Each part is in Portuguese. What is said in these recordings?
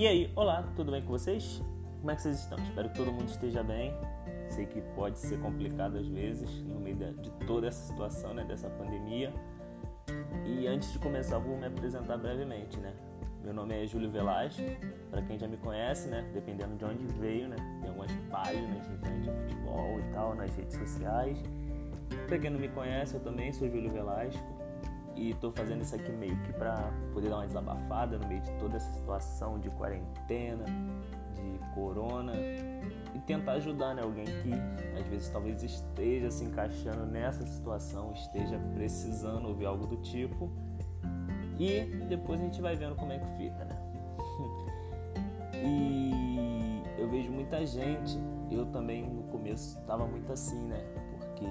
E aí, olá, tudo bem com vocês? Como é que vocês estão? Espero que todo mundo esteja bem. Sei que pode ser complicado às vezes no meio de toda essa situação, né, dessa pandemia. E antes de começar, vou me apresentar brevemente, né? Meu nome é Júlio Velasco, para quem já me conhece, né? Dependendo de onde veio, né? Tem algumas páginas de futebol e tal nas redes sociais. Para quem não me conhece, eu também sou Júlio Velasco e estou fazendo isso aqui meio que para poder dar uma desabafada no meio de toda essa situação de quarentena, de corona e tentar ajudar né, alguém que às vezes talvez esteja se encaixando nessa situação, esteja precisando ouvir algo do tipo e depois a gente vai vendo como é que fica, né? e eu vejo muita gente, eu também no começo estava muito assim, né? Porque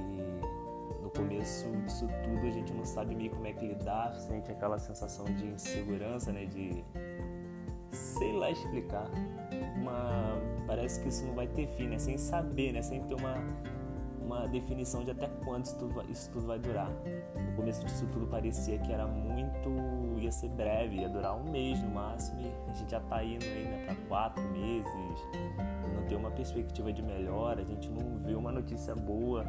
começo disso tudo a gente não sabe meio como é que lidar, sente aquela sensação de insegurança, né? De sei lá explicar. Uma, parece que isso não vai ter fim, né? Sem saber, né? Sem ter uma, uma definição de até quando isso tudo, isso tudo vai durar. No começo disso tudo parecia que era muito ia ser breve, ia durar um mês no máximo, e a gente já tá indo aí né, para quatro meses, não tem uma perspectiva de melhora, a gente não vê uma notícia boa,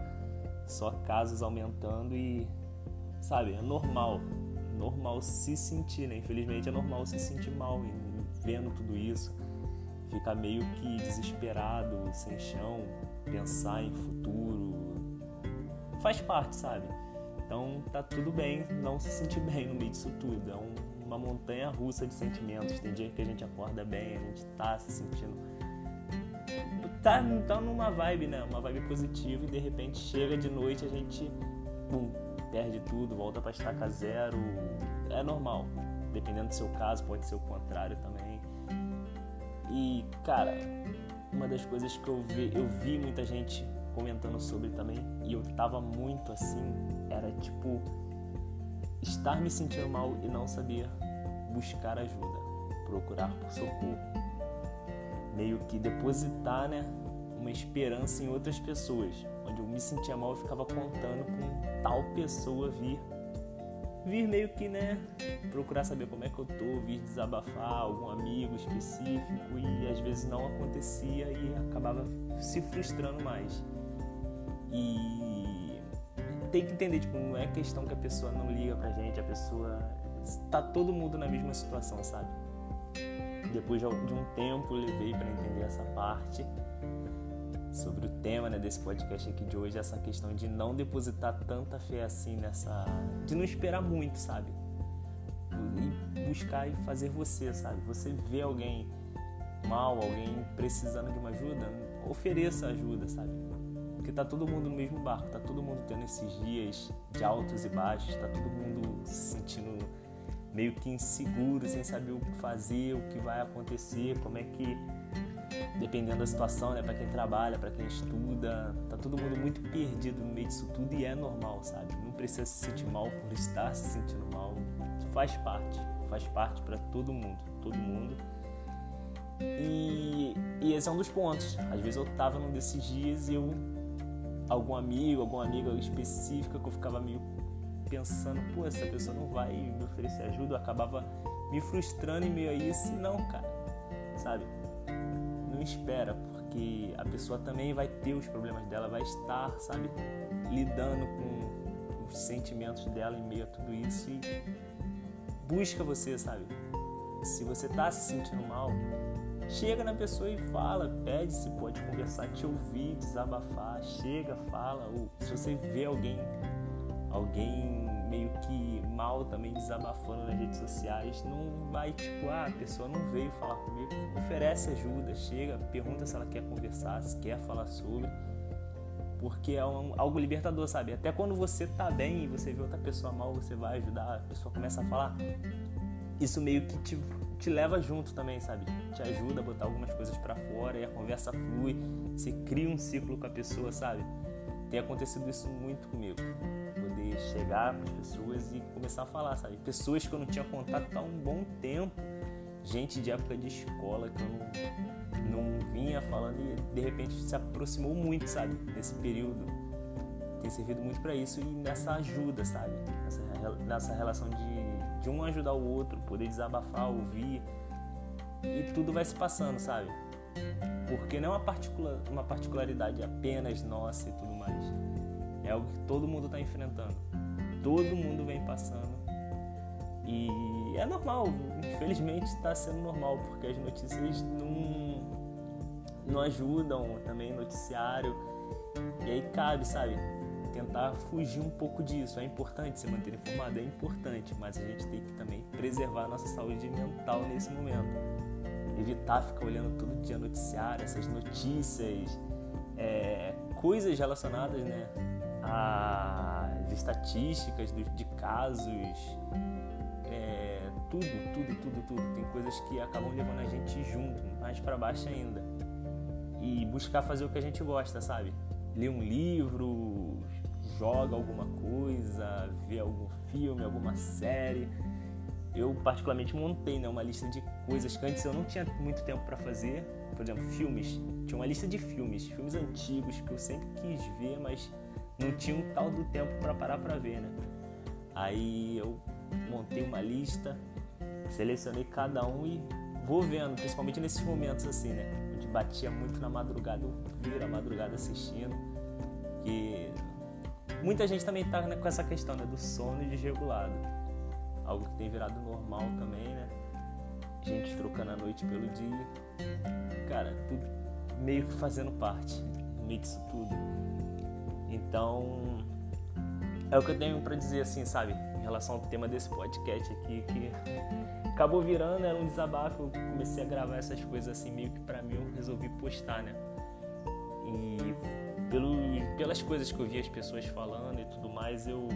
só casos aumentando e, sabe, é normal, normal se sentir, né? Infelizmente é normal se sentir mal vendo tudo isso, ficar meio que desesperado, sem chão, pensar em futuro, faz parte, sabe? Então tá tudo bem não se sentir bem no meio disso tudo. É um, uma montanha russa de sentimentos. Tem dia que a gente acorda bem, a gente tá se sentindo. Tá, tá numa vibe, né? Uma vibe positiva e de repente chega de noite a gente perde tudo, volta para estaca zero. É normal. Dependendo do seu caso, pode ser o contrário também. E, cara, uma das coisas que eu vi, eu vi muita gente comentando sobre também, e eu tava muito assim, era tipo estar me sentindo mal e não saber buscar ajuda, procurar por socorro. Meio que depositar, né, uma esperança em outras pessoas, onde eu me sentia mal e ficava contando com tal pessoa vir vir meio que, né, procurar saber como é que eu tô, vir desabafar algum amigo específico e às vezes não acontecia e acabava se frustrando mais. E tem que entender, tipo, não é questão que a pessoa não liga pra gente, a pessoa. Tá todo mundo na mesma situação, sabe? Depois de um tempo levei para entender essa parte sobre o tema né, desse podcast aqui de hoje, essa questão de não depositar tanta fé assim nessa. de não esperar muito, sabe? E buscar e fazer você, sabe? Você vê alguém mal, alguém precisando de uma ajuda, ofereça ajuda, sabe? Porque tá todo mundo no mesmo barco, tá todo mundo tendo esses dias de altos e baixos, tá todo mundo se sentindo meio que inseguro, sem saber o que fazer, o que vai acontecer, como é que dependendo da situação, né, para quem trabalha, para quem estuda, tá todo mundo muito perdido no meio disso tudo e é normal, sabe? Não precisa se sentir mal por estar se sentindo mal, faz parte, faz parte para todo mundo, todo mundo. E, e esse é um dos pontos. Às vezes eu tava num desses dias e eu algum amigo, alguma amiga específica que eu ficava meio pensando, pô, essa pessoa não vai me oferecer ajuda, eu acabava me frustrando em meio a isso. Não, cara, sabe? Não espera, porque a pessoa também vai ter os problemas dela, vai estar, sabe, lidando com os sentimentos dela em meio a tudo isso e busca você, sabe? Se você tá se sentindo mal, Chega na pessoa e fala, pede se pode conversar, te ouvir, desabafar. Chega, fala. Ou se você vê alguém, alguém meio que mal também desabafando nas redes sociais, não vai tipo, ah, a pessoa não veio falar comigo. Oferece ajuda, chega, pergunta se ela quer conversar, se quer falar sobre. Porque é um, algo libertador, sabe? Até quando você tá bem e você vê outra pessoa mal, você vai ajudar, a pessoa começa a falar. Isso meio que te te leva junto também, sabe? Te ajuda a botar algumas coisas para fora e a conversa flui, você cria um ciclo com a pessoa, sabe? Tem acontecido isso muito comigo. Chegar para as pessoas e começar a falar, sabe? Pessoas que eu não tinha contato há um bom tempo, gente de época de escola que eu não, não vinha falando e de repente se aproximou muito, sabe? Nesse período. Tem servido muito para isso e nessa ajuda, sabe? Nessa, nessa relação de de um ajudar o outro, poder desabafar, ouvir. e tudo vai se passando, sabe? Porque não é uma, particular, uma particularidade apenas nossa e tudo mais. É algo que todo mundo está enfrentando. Todo mundo vem passando. E é normal, infelizmente está sendo normal, porque as notícias não, não ajudam também, noticiário. E aí cabe, sabe? Tentar fugir um pouco disso. É importante se manter informado, é importante, mas a gente tem que também preservar a nossa saúde mental nesse momento evitar ficar olhando todo dia noticiário, essas notícias, é, coisas relacionadas né, às estatísticas de, de casos, é, tudo, tudo, tudo, tudo. Tem coisas que acabam levando a gente junto, mais para baixo ainda. E buscar fazer o que a gente gosta, sabe? Ler um livro, joga alguma coisa, vê algum filme, alguma série eu particularmente montei né, uma lista de coisas que antes eu não tinha muito tempo para fazer. Por exemplo, filmes. Tinha uma lista de filmes, filmes antigos que eu sempre quis ver, mas não tinha um tal do tempo para parar para ver, né? Aí eu montei uma lista, selecionei cada um e vou vendo, principalmente nesses momentos assim, né? Onde batia muito na madrugada, eu viro a madrugada assistindo. Que muita gente também tá né, com essa questão né, do sono desregulado algo que tem virado normal também, né? Gente trocando a noite pelo dia. Cara, tudo meio que fazendo parte no meio disso tudo. Então, é o que eu tenho para dizer assim, sabe? Em relação ao tema desse podcast aqui, que acabou virando, era um desabafo. Eu comecei a gravar essas coisas assim, meio que pra mim eu resolvi postar, né? E pelo, pelas coisas que eu vi as pessoas falando e tudo mais, eu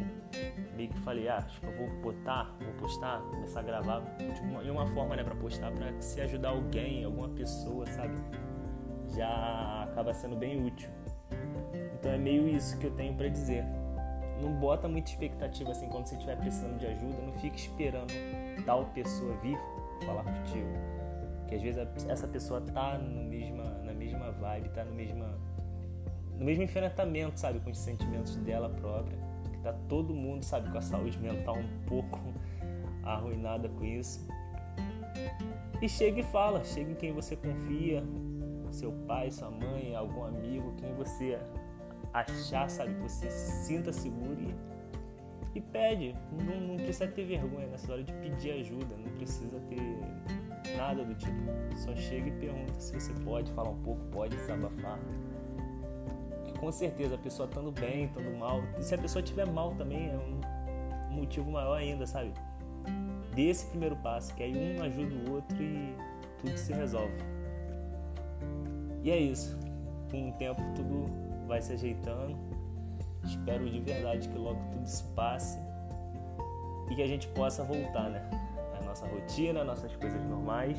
meio que falei, ah, acho que eu vou botar, vou postar, começar a gravar de uma, de uma forma, né, para postar, para se ajudar alguém, alguma pessoa, sabe? Já acaba sendo bem útil. Então é meio isso que eu tenho para dizer. Não bota muita expectativa assim quando você estiver precisando de ajuda, não fique esperando tal pessoa vir falar contigo. Que às vezes essa pessoa tá no mesma, na mesma vibe, tá no no mesmo enfrentamento, sabe, com os sentimentos dela própria tá todo mundo, sabe, com a saúde mental um pouco arruinada com isso. E chega e fala, chega em quem você confia, seu pai, sua mãe, algum amigo, quem você achar, sabe, que você se sinta seguro e, e pede. Não, não, precisa ter vergonha nessa hora de pedir ajuda, não precisa ter nada do tipo. Só chega e pergunta se você pode falar um pouco, pode desabafar com certeza a pessoa estando bem, estando mal. E se a pessoa estiver mal também é um motivo maior ainda, sabe? Dê esse primeiro passo, que aí um ajuda o outro e tudo se resolve. E é isso. Com o tempo tudo vai se ajeitando. Espero de verdade que logo tudo se passe e que a gente possa voltar, né? A nossa rotina, nossas coisas normais